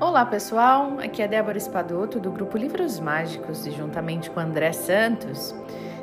Olá pessoal, aqui é Débora Espadoto do grupo Livros Mágicos e juntamente com André Santos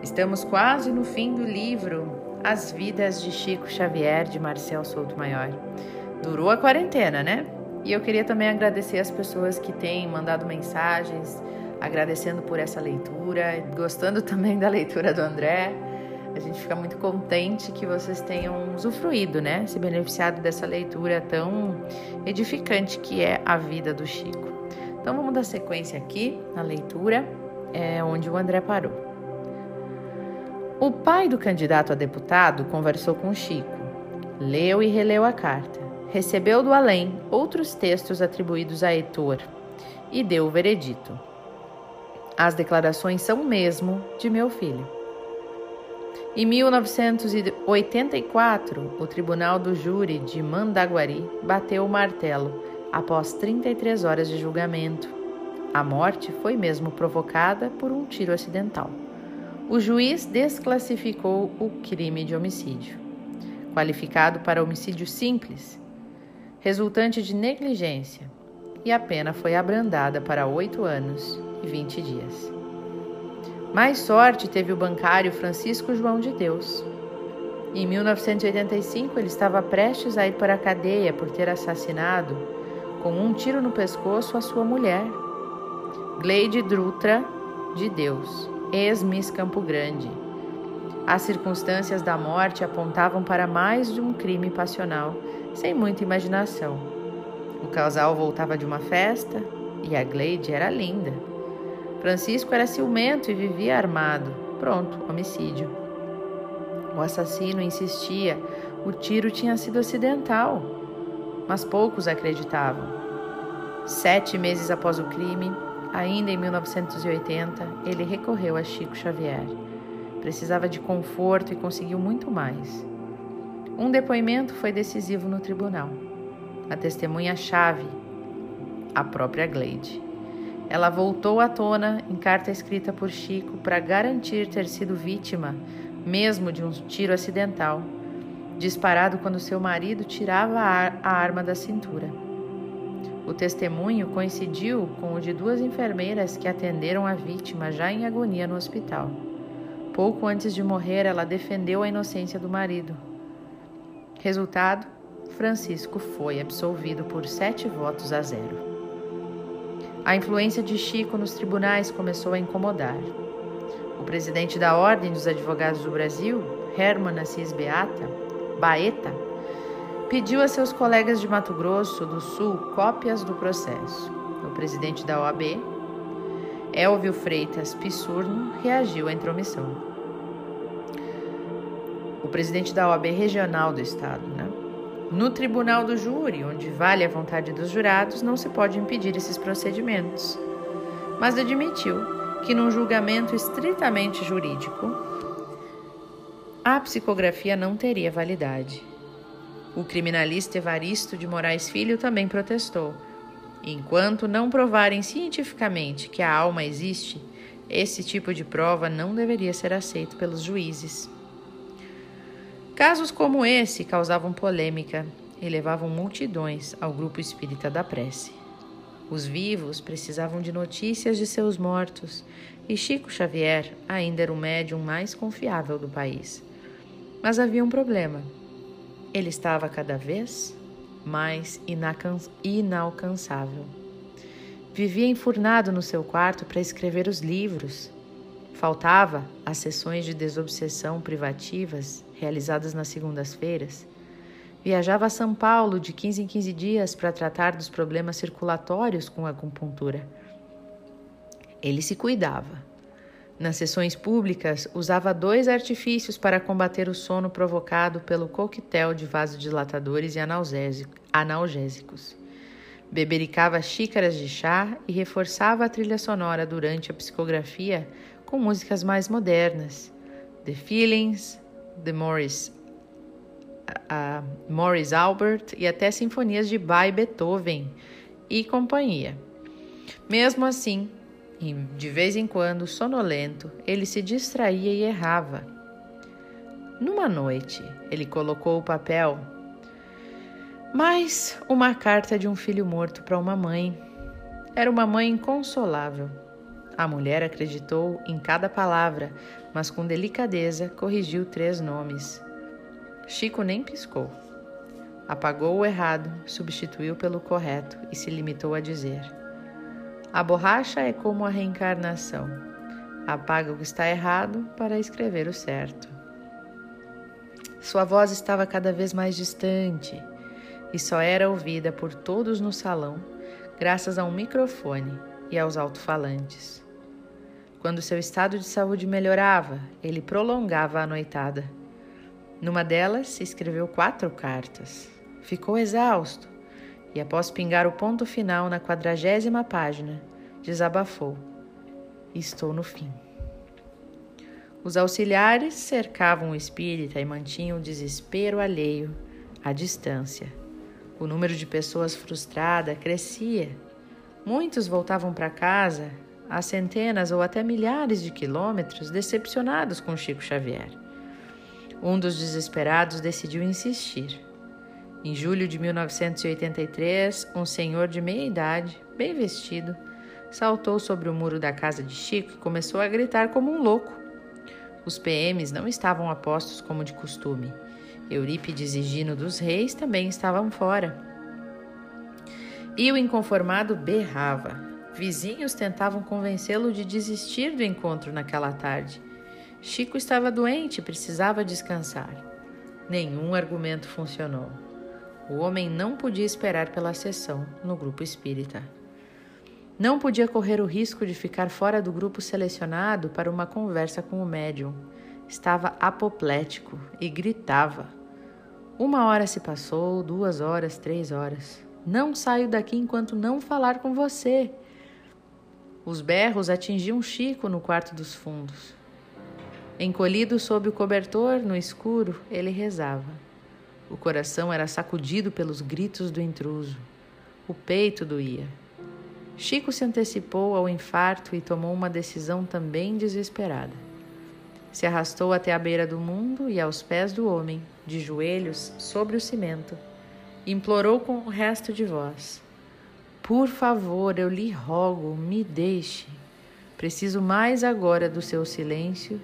estamos quase no fim do livro As Vidas de Chico Xavier de Marcel Souto Maior. Durou a quarentena, né? E eu queria também agradecer as pessoas que têm mandado mensagens, agradecendo por essa leitura, gostando também da leitura do André. A gente fica muito contente que vocês tenham usufruído, né? Se beneficiado dessa leitura tão edificante que é a vida do Chico. Então vamos dar sequência aqui na leitura, é onde o André parou. O pai do candidato a deputado conversou com Chico, leu e releu a carta, recebeu do além outros textos atribuídos a Heitor e deu o veredito. As declarações são mesmo de meu filho. Em 1984, o Tribunal do Júri de Mandaguari bateu o martelo após 33 horas de julgamento. A morte foi mesmo provocada por um tiro acidental. O juiz desclassificou o crime de homicídio, qualificado para homicídio simples, resultante de negligência, e a pena foi abrandada para oito anos e 20 dias. Mais sorte teve o bancário Francisco João de Deus. Em 1985, ele estava prestes a ir para a cadeia por ter assassinado, com um tiro no pescoço, a sua mulher, Gleide Drutra de Deus, ex-Miss Campo Grande. As circunstâncias da morte apontavam para mais de um crime passional, sem muita imaginação. O casal voltava de uma festa e a Gleide era linda. Francisco era ciumento e vivia armado. Pronto, homicídio. O assassino insistia, o tiro tinha sido acidental, mas poucos acreditavam. Sete meses após o crime, ainda em 1980, ele recorreu a Chico Xavier. Precisava de conforto e conseguiu muito mais. Um depoimento foi decisivo no tribunal. A testemunha-chave, a própria Gleide. Ela voltou à tona em carta escrita por Chico para garantir ter sido vítima, mesmo de um tiro acidental, disparado quando seu marido tirava a arma da cintura. O testemunho coincidiu com o de duas enfermeiras que atenderam a vítima já em agonia no hospital. Pouco antes de morrer, ela defendeu a inocência do marido. Resultado: Francisco foi absolvido por sete votos a zero. A influência de Chico nos tribunais começou a incomodar. O presidente da Ordem dos Advogados do Brasil, Herman Assis Beata, Baeta, pediu a seus colegas de Mato Grosso do Sul cópias do processo. O presidente da OAB, Elvio Freitas Pissurno, reagiu à intromissão. O presidente da OAB regional do estado, né? No tribunal do júri, onde vale a vontade dos jurados, não se pode impedir esses procedimentos. Mas admitiu que, num julgamento estritamente jurídico, a psicografia não teria validade. O criminalista Evaristo de Moraes Filho também protestou. Enquanto não provarem cientificamente que a alma existe, esse tipo de prova não deveria ser aceito pelos juízes. Casos como esse causavam polêmica e levavam multidões ao grupo espírita da prece. Os vivos precisavam de notícias de seus mortos e Chico Xavier ainda era o médium mais confiável do país. Mas havia um problema. Ele estava cada vez mais inalcançável. Vivia enfurnado no seu quarto para escrever os livros Faltava as sessões de desobsessão privativas realizadas nas segundas-feiras. Viajava a São Paulo de 15 em 15 dias para tratar dos problemas circulatórios com a acupuntura. Ele se cuidava. Nas sessões públicas, usava dois artifícios para combater o sono provocado pelo coquetel de vasodilatadores e analgésicos. Bebericava xícaras de chá e reforçava a trilha sonora durante a psicografia com músicas mais modernas, The Feelings, The Morris, uh, Morris Albert e até sinfonias de Bach e Beethoven e companhia. Mesmo assim, de vez em quando, sonolento, ele se distraía e errava. Numa noite, ele colocou o papel Mais uma carta de um filho morto para uma mãe. Era uma mãe inconsolável. A mulher acreditou em cada palavra, mas com delicadeza corrigiu três nomes. Chico nem piscou. Apagou o errado, substituiu pelo correto e se limitou a dizer: A borracha é como a reencarnação. Apaga o que está errado para escrever o certo. Sua voz estava cada vez mais distante e só era ouvida por todos no salão, graças a um microfone e aos alto-falantes. Quando seu estado de saúde melhorava, ele prolongava a noitada. Numa delas, escreveu quatro cartas. Ficou exausto e, após pingar o ponto final na quadragésima página, desabafou: Estou no fim. Os auxiliares cercavam o espírita e mantinham o desespero alheio à distância. O número de pessoas frustradas crescia. Muitos voltavam para casa a centenas ou até milhares de quilômetros, decepcionados com Chico Xavier. Um dos desesperados decidiu insistir. Em julho de 1983, um senhor de meia idade, bem vestido, saltou sobre o muro da casa de Chico e começou a gritar como um louco. Os PMs não estavam a postos como de costume Eurípides e Gino dos Reis também estavam fora. E o inconformado berrava. Vizinhos tentavam convencê-lo de desistir do encontro naquela tarde. Chico estava doente e precisava descansar. Nenhum argumento funcionou. O homem não podia esperar pela sessão no grupo espírita. Não podia correr o risco de ficar fora do grupo selecionado para uma conversa com o médium. Estava apoplético e gritava. Uma hora se passou, duas horas, três horas. Não saio daqui enquanto não falar com você. Os berros atingiam Chico no quarto dos fundos. Encolhido sob o cobertor, no escuro, ele rezava. O coração era sacudido pelos gritos do intruso. O peito doía. Chico se antecipou ao infarto e tomou uma decisão também desesperada. Se arrastou até a beira do mundo e aos pés do homem, de joelhos sobre o cimento. Implorou com o resto de voz: Por favor, eu lhe rogo, me deixe. Preciso mais agora do seu silêncio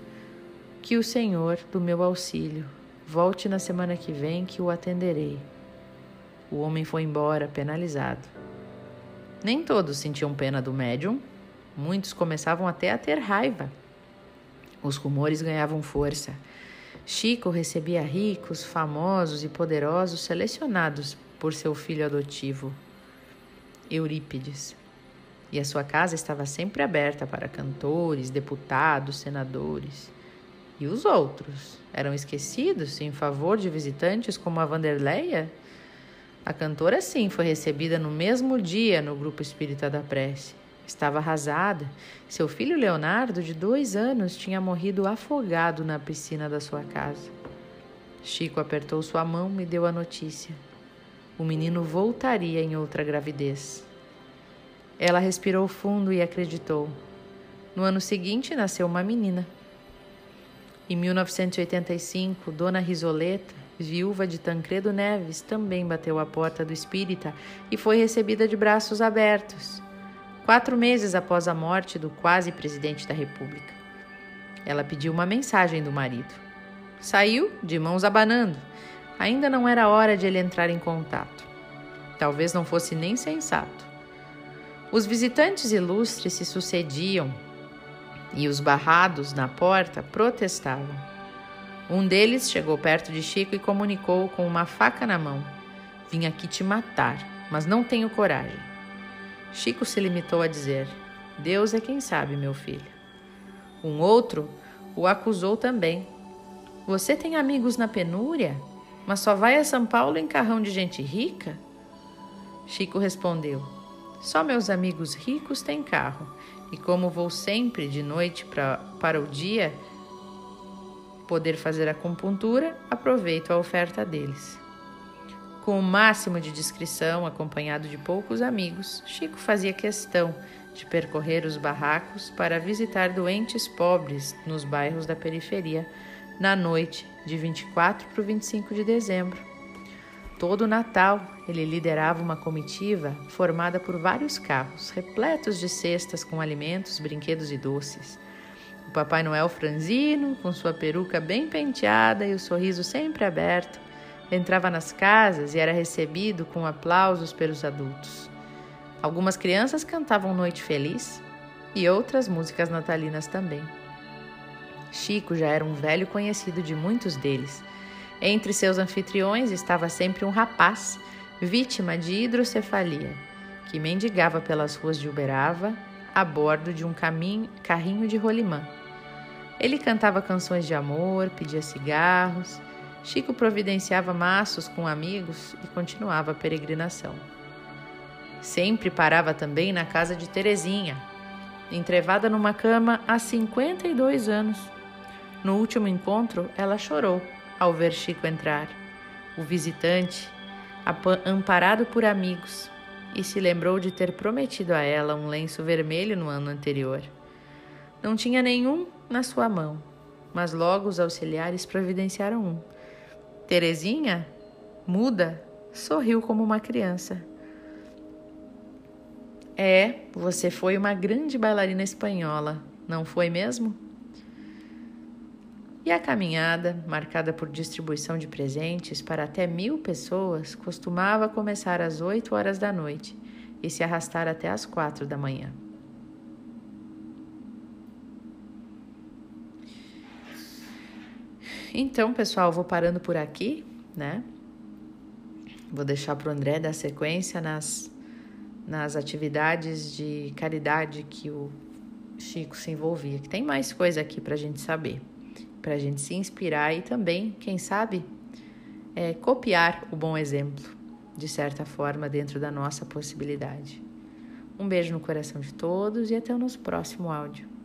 que o Senhor do meu auxílio. Volte na semana que vem que o atenderei. O homem foi embora, penalizado. Nem todos sentiam pena do médium, muitos começavam até a ter raiva. Os rumores ganhavam força. Chico recebia ricos, famosos e poderosos selecionados por seu filho adotivo, Eurípides. E a sua casa estava sempre aberta para cantores, deputados, senadores. E os outros? Eram esquecidos em favor de visitantes como a Vanderleia? A cantora, sim, foi recebida no mesmo dia no grupo espírita da prece. Estava arrasada. Seu filho Leonardo, de dois anos, tinha morrido afogado na piscina da sua casa. Chico apertou sua mão e deu a notícia. O menino voltaria em outra gravidez. Ela respirou fundo e acreditou. No ano seguinte, nasceu uma menina. Em 1985, Dona Risoleta, viúva de Tancredo Neves, também bateu à porta do espírita e foi recebida de braços abertos quatro meses após a morte do quase presidente da República. Ela pediu uma mensagem do marido. Saiu, de mãos abanando. Ainda não era hora de ele entrar em contato. Talvez não fosse nem sensato. Os visitantes ilustres se sucediam e os barrados na porta protestavam. Um deles chegou perto de Chico e comunicou com uma faca na mão: Vim aqui te matar, mas não tenho coragem. Chico se limitou a dizer: Deus é quem sabe, meu filho. Um outro o acusou também. Você tem amigos na penúria, mas só vai a São Paulo em carrão de gente rica? Chico respondeu: Só meus amigos ricos têm carro, e como vou sempre de noite pra, para o dia poder fazer acupuntura, aproveito a oferta deles. Com o máximo de discrição, acompanhado de poucos amigos, Chico fazia questão de percorrer os barracos para visitar doentes pobres nos bairros da periferia na noite de 24 para o 25 de dezembro. Todo Natal, ele liderava uma comitiva formada por vários carros, repletos de cestas com alimentos, brinquedos e doces. O Papai Noel franzino, com sua peruca bem penteada e o sorriso sempre aberto, entrava nas casas e era recebido com aplausos pelos adultos. Algumas crianças cantavam Noite Feliz e outras músicas natalinas também. Chico já era um velho conhecido de muitos deles entre seus anfitriões estava sempre um rapaz, vítima de hidrocefalia, que mendigava pelas ruas de Uberaba a bordo de um caminho, carrinho de rolimã. Ele cantava canções de amor, pedia cigarros. Chico providenciava maços com amigos e continuava a peregrinação. Sempre parava também na casa de Terezinha, entrevada numa cama há 52 anos. No último encontro, ela chorou ao ver Chico entrar, o visitante, amparado por amigos, e se lembrou de ter prometido a ela um lenço vermelho no ano anterior. Não tinha nenhum na sua mão, mas logo os auxiliares providenciaram um. Terezinha, muda, sorriu como uma criança. É, você foi uma grande bailarina espanhola, não foi mesmo? E a caminhada, marcada por distribuição de presentes para até mil pessoas, costumava começar às 8 horas da noite e se arrastar até às quatro da manhã. Então, pessoal, vou parando por aqui, né? Vou deixar para o André dar sequência nas, nas atividades de caridade que o Chico se envolvia, que tem mais coisa aqui para a gente saber para a gente se inspirar e também, quem sabe, é, copiar o bom exemplo, de certa forma, dentro da nossa possibilidade. Um beijo no coração de todos e até o nosso próximo áudio.